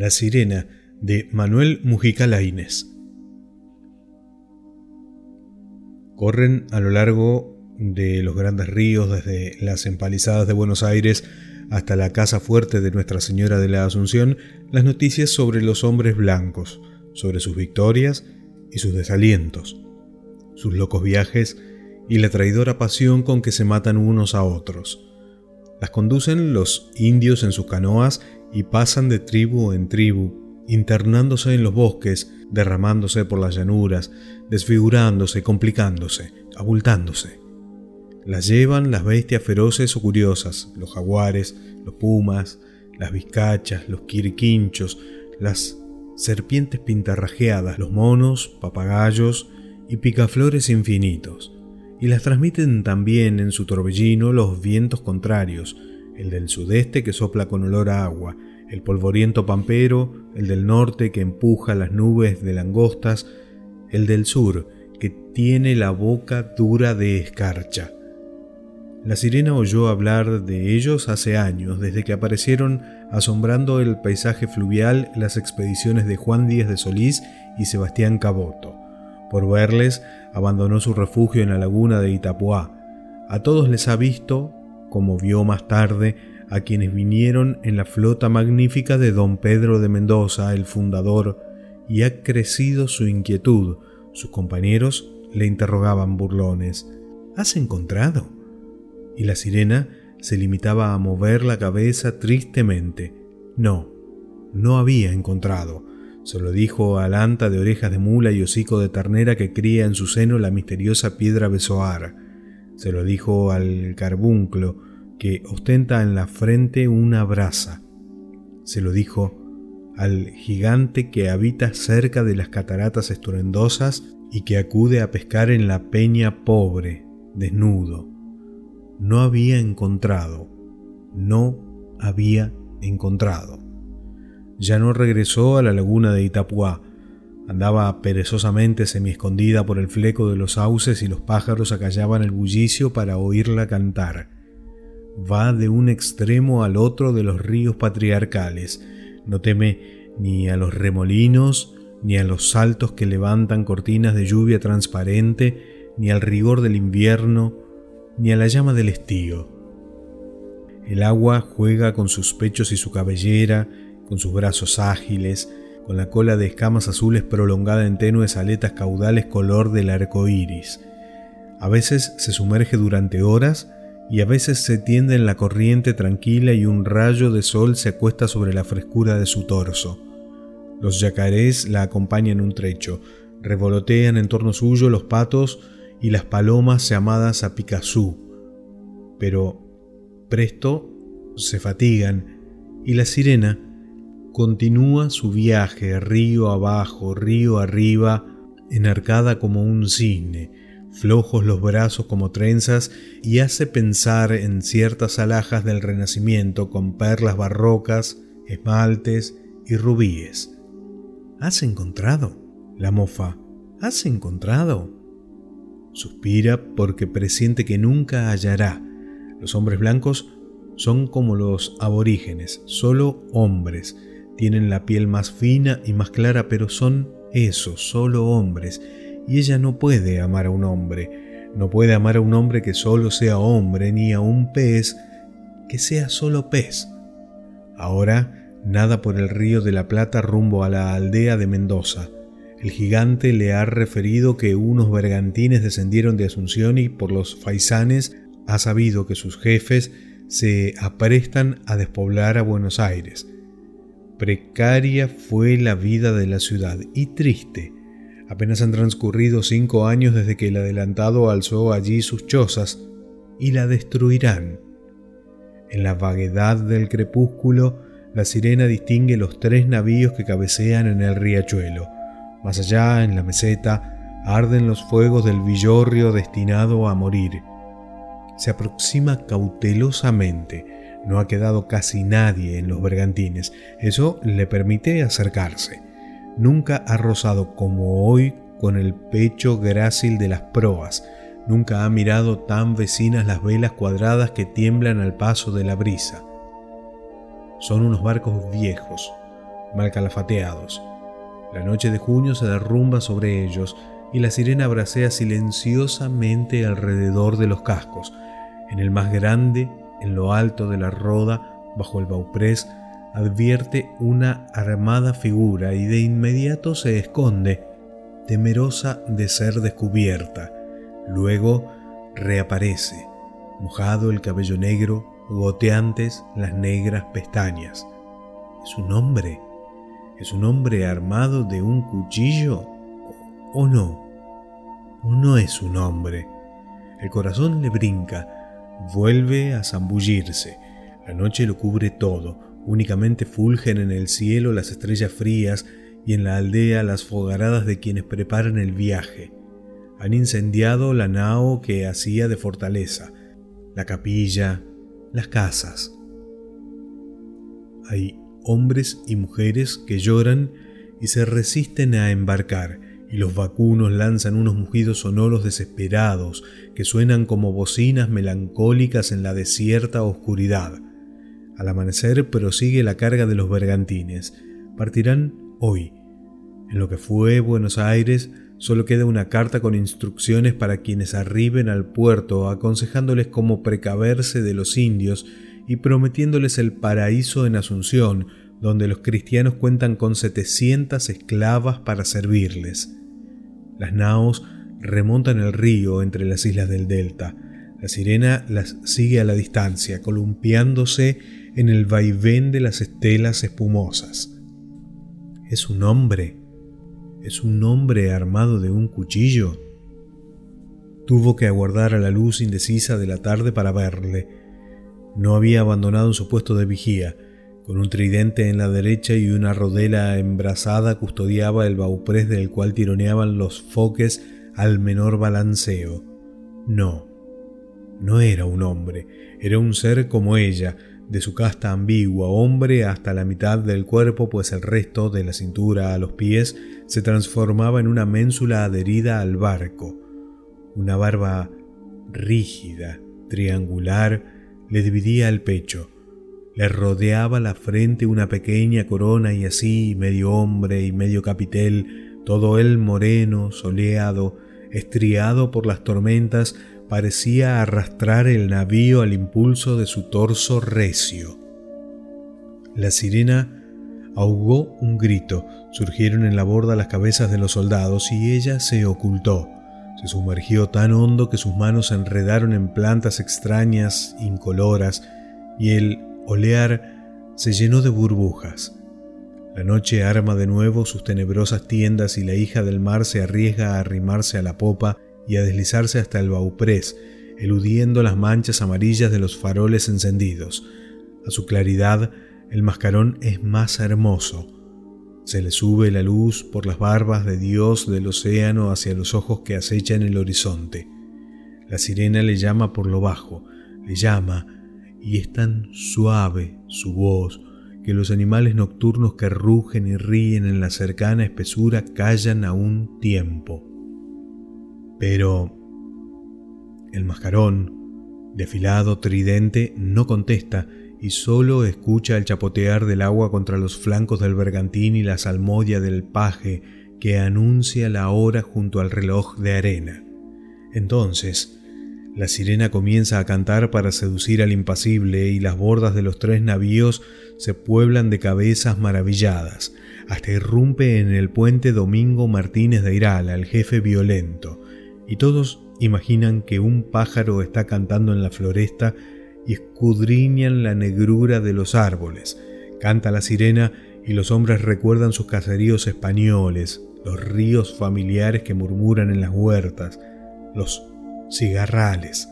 La sirena de Manuel Mujica Laínez. Corren a lo largo de los grandes ríos, desde las empalizadas de Buenos Aires hasta la casa fuerte de Nuestra Señora de la Asunción, las noticias sobre los hombres blancos, sobre sus victorias y sus desalientos, sus locos viajes y la traidora pasión con que se matan unos a otros. Las conducen los indios en sus canoas y pasan de tribu en tribu, internándose en los bosques, derramándose por las llanuras, desfigurándose, complicándose, abultándose. Las llevan las bestias feroces o curiosas, los jaguares, los pumas, las vizcachas, los quiriquinchos, las serpientes pintarrajeadas, los monos, papagayos y picaflores infinitos y las transmiten también en su torbellino los vientos contrarios, el del sudeste que sopla con olor a agua, el polvoriento pampero, el del norte que empuja las nubes de langostas, el del sur que tiene la boca dura de escarcha. La sirena oyó hablar de ellos hace años, desde que aparecieron asombrando el paisaje fluvial las expediciones de Juan Díaz de Solís y Sebastián Caboto. Por verles, abandonó su refugio en la laguna de Itapuá. A todos les ha visto, como vio más tarde, a quienes vinieron en la flota magnífica de don Pedro de Mendoza, el fundador, y ha crecido su inquietud. Sus compañeros le interrogaban burlones. ¿Has encontrado? Y la sirena se limitaba a mover la cabeza tristemente. No, no había encontrado. Se lo dijo al anta de orejas de mula y hocico de ternera que cría en su seno la misteriosa piedra besoar. Se lo dijo al carbunclo que ostenta en la frente una brasa. Se lo dijo al gigante que habita cerca de las cataratas estruendosas y que acude a pescar en la peña pobre, desnudo. No había encontrado, no había encontrado ya no regresó a la laguna de Itapuá. Andaba perezosamente semi-escondida por el fleco de los sauces y los pájaros acallaban el bullicio para oírla cantar. Va de un extremo al otro de los ríos patriarcales. No teme ni a los remolinos, ni a los saltos que levantan cortinas de lluvia transparente, ni al rigor del invierno, ni a la llama del estío. El agua juega con sus pechos y su cabellera, con sus brazos ágiles, con la cola de escamas azules prolongada en tenues aletas caudales color del arco iris. A veces se sumerge durante horas y a veces se tiende en la corriente tranquila y un rayo de sol se acuesta sobre la frescura de su torso. Los yacarés la acompañan un trecho, revolotean en torno suyo los patos y las palomas llamadas a. Pero presto se fatigan y la sirena continúa su viaje río abajo, río arriba, enarcada como un cisne, flojos los brazos como trenzas y hace pensar en ciertas alhajas del Renacimiento con perlas barrocas, esmaltes y rubíes. ¿Has encontrado? La mofa. ¿Has encontrado? Suspira porque presiente que nunca hallará. Los hombres blancos son como los aborígenes, solo hombres, tienen la piel más fina y más clara, pero son eso, solo hombres, y ella no puede amar a un hombre, no puede amar a un hombre que solo sea hombre, ni a un pez que sea solo pez. Ahora nada por el río de la Plata rumbo a la aldea de Mendoza. El gigante le ha referido que unos bergantines descendieron de Asunción y por los faisanes ha sabido que sus jefes se aprestan a despoblar a Buenos Aires. Precaria fue la vida de la ciudad y triste. Apenas han transcurrido cinco años desde que el adelantado alzó allí sus chozas y la destruirán. En la vaguedad del crepúsculo, la sirena distingue los tres navíos que cabecean en el riachuelo. Más allá, en la meseta, arden los fuegos del villorrio destinado a morir. Se aproxima cautelosamente, no ha quedado casi nadie en los bergantines. Eso le permite acercarse. Nunca ha rozado como hoy con el pecho grácil de las proas. Nunca ha mirado tan vecinas las velas cuadradas que tiemblan al paso de la brisa. Son unos barcos viejos, mal calafateados. La noche de junio se derrumba sobre ellos y la sirena bracea silenciosamente alrededor de los cascos. En el más grande, en lo alto de la roda, bajo el bauprés, advierte una armada figura y de inmediato se esconde, temerosa de ser descubierta. Luego reaparece, mojado el cabello negro, goteantes las negras pestañas. ¿Es un hombre? ¿Es un hombre armado de un cuchillo? ¿O no? ¿O no es un hombre? El corazón le brinca, vuelve a zambullirse. La noche lo cubre todo, únicamente fulgen en el cielo las estrellas frías y en la aldea las fogaradas de quienes preparan el viaje. Han incendiado la nao que hacía de fortaleza, la capilla, las casas. Hay hombres y mujeres que lloran y se resisten a embarcar, y los vacunos lanzan unos mugidos sonoros desesperados que suenan como bocinas melancólicas en la desierta oscuridad. Al amanecer prosigue la carga de los bergantines. Partirán hoy. En lo que fue Buenos Aires solo queda una carta con instrucciones para quienes arriben al puerto, aconsejándoles cómo precaverse de los indios y prometiéndoles el paraíso en Asunción, donde los cristianos cuentan con 700 esclavas para servirles. Las naos remontan el río entre las islas del delta. La sirena las sigue a la distancia, columpiándose en el vaivén de las estelas espumosas. ¿Es un hombre? ¿Es un hombre armado de un cuchillo? Tuvo que aguardar a la luz indecisa de la tarde para verle no había abandonado su puesto de vigía. Con un tridente en la derecha y una rodela embrazada custodiaba el bauprés del cual tironeaban los foques al menor balanceo. No, no era un hombre, era un ser como ella, de su casta ambigua, hombre hasta la mitad del cuerpo, pues el resto, de la cintura a los pies, se transformaba en una ménsula adherida al barco. Una barba rígida, triangular, le dividía el pecho, rodeaba la frente una pequeña corona y así, medio hombre y medio capitel, todo él moreno, soleado, estriado por las tormentas, parecía arrastrar el navío al impulso de su torso recio. La sirena ahogó un grito, surgieron en la borda las cabezas de los soldados y ella se ocultó. Se sumergió tan hondo que sus manos se enredaron en plantas extrañas, incoloras, y el olear se llenó de burbujas. La noche arma de nuevo sus tenebrosas tiendas y la hija del mar se arriesga a arrimarse a la popa y a deslizarse hasta el bauprés, eludiendo las manchas amarillas de los faroles encendidos. A su claridad, el mascarón es más hermoso, se le sube la luz por las barbas de Dios del océano hacia los ojos que acechan el horizonte. La sirena le llama por lo bajo, le llama, y es tan suave su voz que los animales nocturnos que rugen y ríen en la cercana espesura callan a un tiempo. Pero el mascarón, de tridente, no contesta y solo escucha el chapotear del agua contra los flancos del bergantín y la salmodia del paje que anuncia la hora junto al reloj de arena. Entonces, la sirena comienza a cantar para seducir al impasible y las bordas de los tres navíos se pueblan de cabezas maravilladas, hasta irrumpe en el puente Domingo Martínez de Irala, el jefe violento, y todos imaginan que un pájaro está cantando en la floresta y escudriñan la negrura de los árboles. Canta la sirena y los hombres recuerdan sus caseríos españoles, los ríos familiares que murmuran en las huertas, los cigarrales,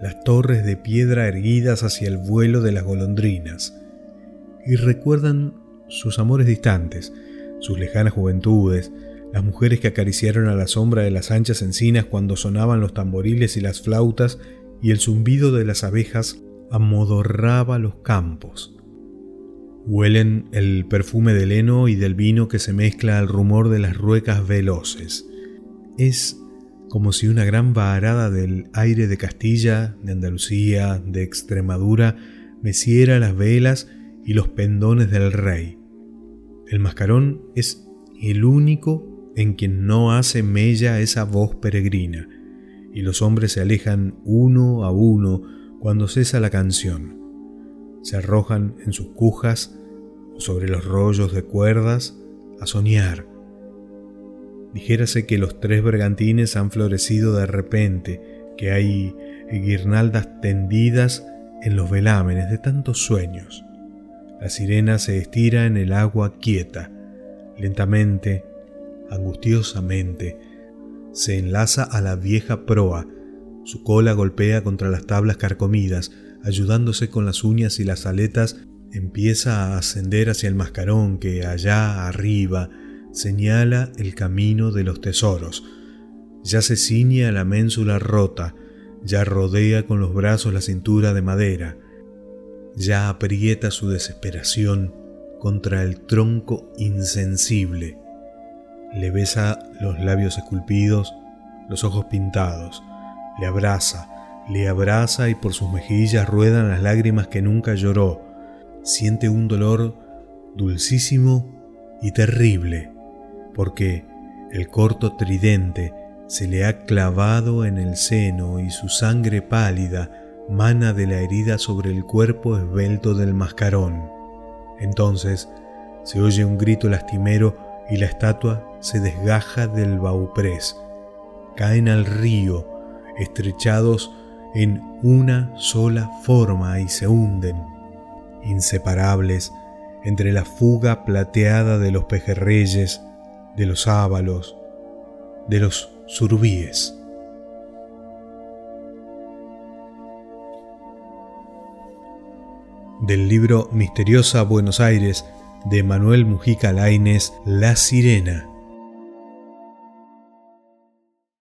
las torres de piedra erguidas hacia el vuelo de las golondrinas, y recuerdan sus amores distantes, sus lejanas juventudes, las mujeres que acariciaron a la sombra de las anchas encinas cuando sonaban los tamboriles y las flautas y el zumbido de las abejas amodorraba los campos. Huelen el perfume del heno y del vino que se mezcla al rumor de las ruecas veloces. Es como si una gran varada del aire de Castilla, de Andalucía, de Extremadura, meciera las velas y los pendones del rey. El mascarón es el único en quien no hace mella esa voz peregrina, y los hombres se alejan uno a uno cuando cesa la canción. Se arrojan en sus cujas o sobre los rollos de cuerdas a soñar. Dijérase que los tres bergantines han florecido de repente, que hay guirnaldas tendidas en los velámenes de tantos sueños. La sirena se estira en el agua quieta, lentamente, angustiosamente, se enlaza a la vieja proa, su cola golpea contra las tablas carcomidas, ayudándose con las uñas y las aletas, empieza a ascender hacia el mascarón que allá arriba señala el camino de los tesoros. Ya se ciñe a la ménsula rota, ya rodea con los brazos la cintura de madera, ya aprieta su desesperación contra el tronco insensible. Le besa los labios esculpidos, los ojos pintados, le abraza, le abraza y por sus mejillas ruedan las lágrimas que nunca lloró. Siente un dolor dulcísimo y terrible, porque el corto tridente se le ha clavado en el seno y su sangre pálida mana de la herida sobre el cuerpo esbelto del mascarón. Entonces se oye un grito lastimero y la estatua se desgaja del bauprés. Caen al río, estrechados en una sola forma y se hunden, inseparables entre la fuga plateada de los pejerreyes, de los ábalos, de los surbíes. del libro Misteriosa Buenos Aires de Manuel Mujica Laines La Sirena